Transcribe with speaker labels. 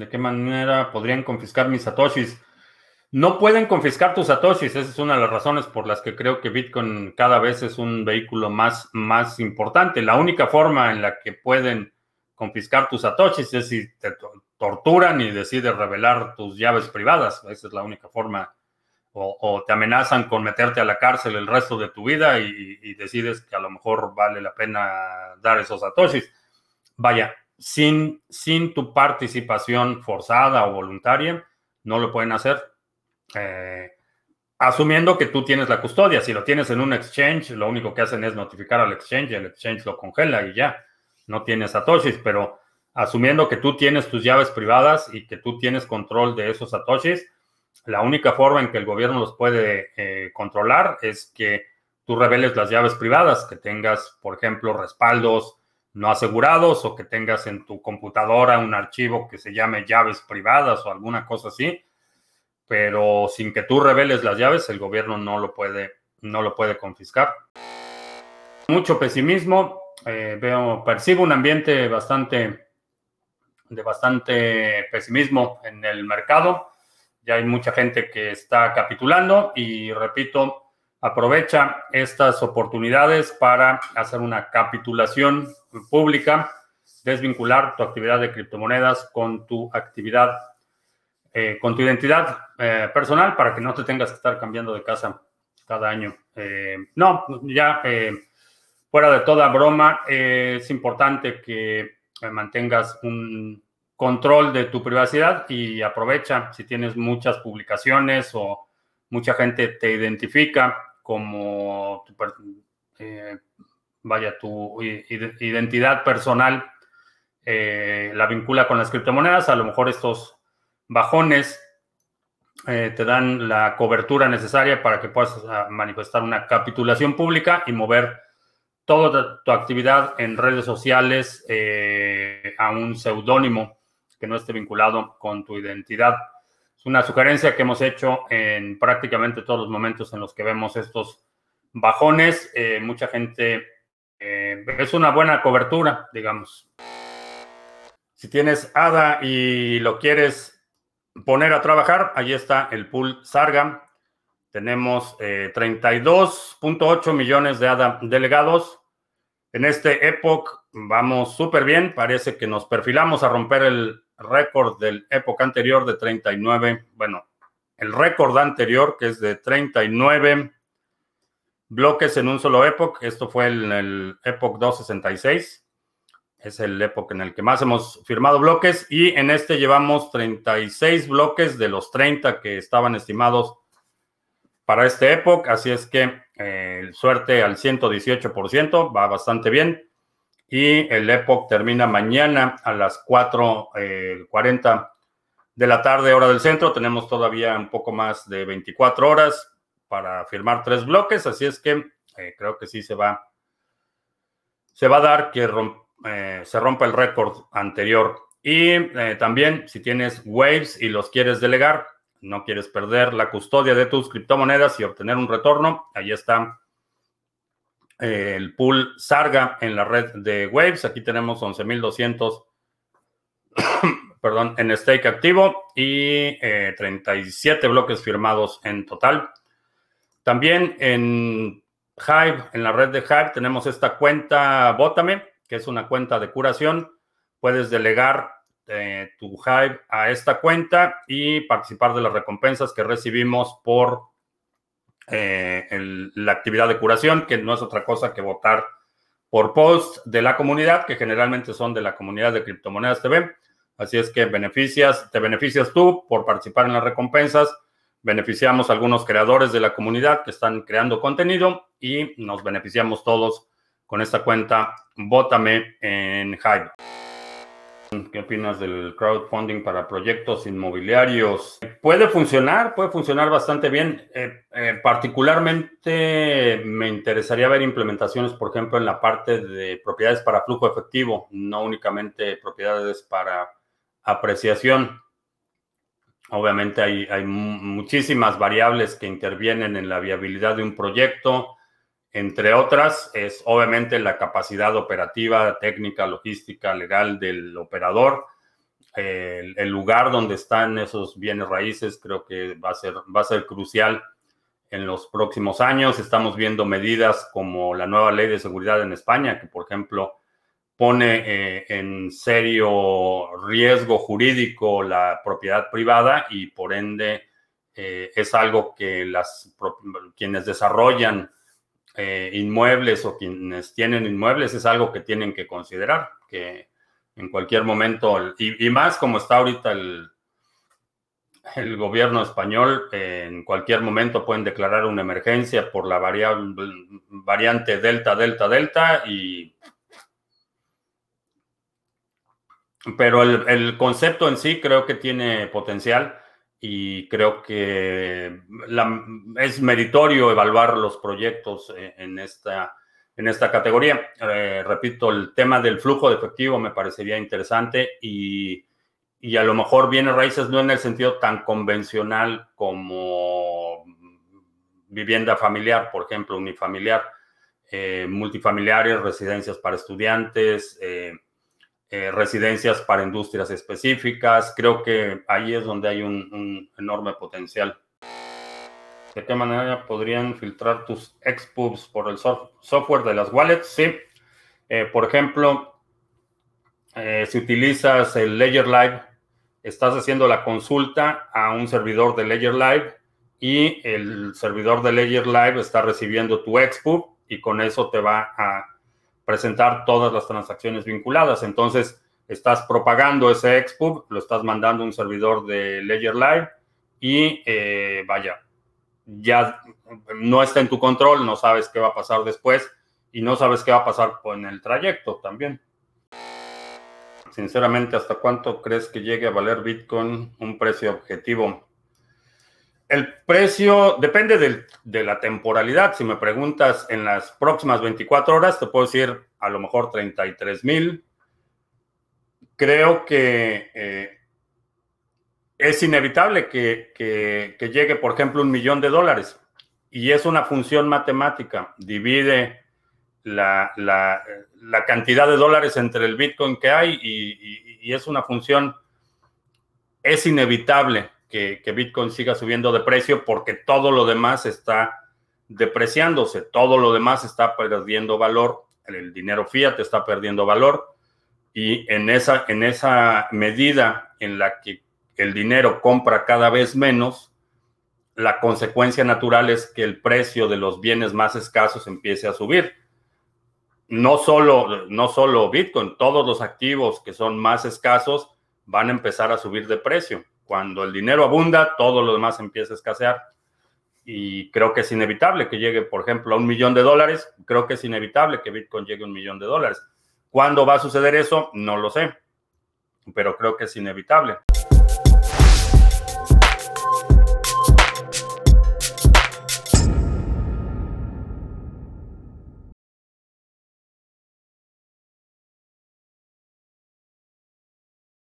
Speaker 1: ¿De qué manera podrían confiscar mis satoshis? No pueden confiscar tus satoshis. Esa es una de las razones por las que creo que Bitcoin cada vez es un vehículo más, más importante. La única forma en la que pueden confiscar tus satoshis es si te torturan y decides revelar tus llaves privadas. Esa es la única forma. O, te amenazan con meterte a la cárcel el resto de tu vida y, y decides que a lo mejor vale la pena dar esos satoshis. Vaya, sin, sin tu participación forzada o voluntaria, no lo pueden hacer. Eh, asumiendo que tú tienes la custodia. Si lo tienes en un exchange, lo único que hacen es notificar al exchange, el exchange lo congela y ya, no tienes satoshis, pero asumiendo que tú tienes tus llaves privadas y que tú tienes control de esos satoshis, la única forma en que el gobierno los puede eh, controlar es que tú reveles las llaves privadas, que tengas, por ejemplo, respaldos no asegurados o que tengas en tu computadora un archivo que se llame llaves privadas o alguna cosa así, pero sin que tú reveles las llaves, el gobierno no lo puede, no lo puede confiscar. Mucho pesimismo, eh, veo, percibo un ambiente bastante de bastante pesimismo en el mercado. Ya hay mucha gente que está capitulando y repito, aprovecha estas oportunidades para hacer una capitulación pública, desvincular tu actividad de criptomonedas con tu actividad, eh, con tu identidad eh, personal para que no te tengas que estar cambiando de casa cada año. Eh, no, ya fuera de toda broma, es importante que mantengas un control de tu privacidad y aprovecha si tienes muchas publicaciones o mucha gente te identifica como tu, eh, vaya, tu identidad personal eh, la vincula con las criptomonedas. A lo mejor estos bajones eh, te dan la cobertura necesaria para que puedas manifestar una capitulación pública y mover toda tu actividad en redes sociales a un seudónimo que no esté vinculado con tu identidad. Es una sugerencia que hemos hecho en prácticamente todos los momentos en los que vemos estos bajones. Eh, mucha gente eh, es una buena cobertura, digamos. Si tienes ADA y lo quieres poner a trabajar, ahí está el pool Sarga. Tenemos 32.8 eh, millones de ADA delegados. En este Epoch vamos súper bien. Parece que nos perfilamos a romper el récord del época anterior de 39, bueno, el récord anterior que es de 39 bloques en un solo Epoch. Esto fue en el Epoch 266. Es el Epoch en el que más hemos firmado bloques y en este llevamos 36 bloques de los 30 que estaban estimados para este Epoch. Así es que eh, suerte al 118%, va bastante bien y el Epoch termina mañana a las 4.40 eh, de la tarde, hora del centro. Tenemos todavía un poco más de 24 horas para firmar tres bloques, así es que eh, creo que sí se va, se va a dar que eh, se rompa el récord anterior. Y también si tienes waves y los quieres delegar, no quieres perder la custodia de tus criptomonedas y obtener un retorno, ahí está el pool Sarga en la red de Waves. Aquí tenemos 11.200, perdón, en stake activo y 37 eh, bloques firmados en total. También en Hive, en la red de Hive, tenemos esta cuenta Botame, que es una cuenta de curación. Puedes delegar eh, tu Hive a esta cuenta y participar de las recompensas que recibimos por eh, la actividad de curación, que no es otra cosa que votar por post de la comunidad, que generalmente son de la comunidad de Criptomonedas TV. Así es que beneficias, te beneficias tú por participar en las recompensas, beneficiamos a algunos creadores de la comunidad que están creando contenido y nos beneficiamos todos con esta cuenta Vótame en Hive. ¿Qué opinas del crowdfunding para proyectos inmobiliarios? Puede funcionar, puede funcionar bastante bien. Eh, eh, particularmente me interesaría ver implementaciones, por ejemplo, en la parte de propiedades para flujo efectivo, no únicamente propiedades para apreciación. Obviamente hay, hay muchísimas variables que intervienen en la viabilidad de un proyecto entre otras, es obviamente la capacidad operativa, técnica, logística, legal del operador. el, lugar donde están esos bienes raíces creo que va a ser, va a ser crucial en los próximos años. Estamos viendo medidas como la nueva ley de seguridad en España, que por ejemplo pone eh, en serio riesgo jurídico la propiedad privada y por ende eh, es algo que las, quienes desarrollan eh, inmuebles o quienes tienen inmuebles es algo que tienen que considerar, que en cualquier momento, y, más como está ahorita el, el gobierno español, en cualquier momento pueden declarar una emergencia por la variante delta, delta, delta, y... Pero el, el concepto en sí creo que tiene potencial y creo que es meritorio evaluar los proyectos e, en esta, en esta categoría. Eh, repito, el tema del flujo de efectivo me parecería interesante y, y, a lo mejor viene raíces no en el sentido tan convencional como vivienda familiar, por ejemplo, unifamiliar, eh, multifamiliares, residencias para estudiantes. Eh, eh, residencias para industrias específicas. Creo que ahí es donde hay un, enorme potencial. ¿De qué manera podrían filtrar tus expubs por el software de las wallets? Sí. Eh, por ejemplo, eh, si utilizas el Ledger Live, estás haciendo la consulta a un servidor de Ledger Live y el servidor de Ledger Live está recibiendo tu expub y con eso te va a presentar todas las transacciones vinculadas. Entonces, estás propagando ese expub, lo estás mandando a un servidor de Ledger Live y eh, vaya, ya no está en tu control, no sabes qué va a pasar después y no sabes qué va a pasar en el trayecto también. Sinceramente, ¿hasta cuánto crees que llegue a valer Bitcoin un precio objetivo? El precio depende de la temporalidad. Si me preguntas en las próximas 24 horas, te puedo decir a lo mejor 33 mil. Creo que eh, es inevitable que, llegue, por ejemplo, un millón de dólares. Y es una función matemática. Divide la, cantidad de dólares entre el Bitcoin que hay y es una función, es inevitable que, Bitcoin siga subiendo de precio porque todo lo demás está depreciándose, todo lo demás está perdiendo valor, el dinero fiat está perdiendo valor y en esa, en esa medida en la que el dinero compra cada vez menos, la consecuencia natural es que el precio de los bienes más escasos empiece a subir. No solo, no solo Bitcoin, todos los activos que son más escasos van a empezar a subir de precio. Cuando el dinero abunda, todo lo demás empieza a escasear. Y creo que es inevitable que llegue, por ejemplo, a un millón de dólares. Creo que es inevitable que Bitcoin llegue a un millón de dólares. ¿Cuándo va a suceder eso? No lo sé, pero creo que es inevitable.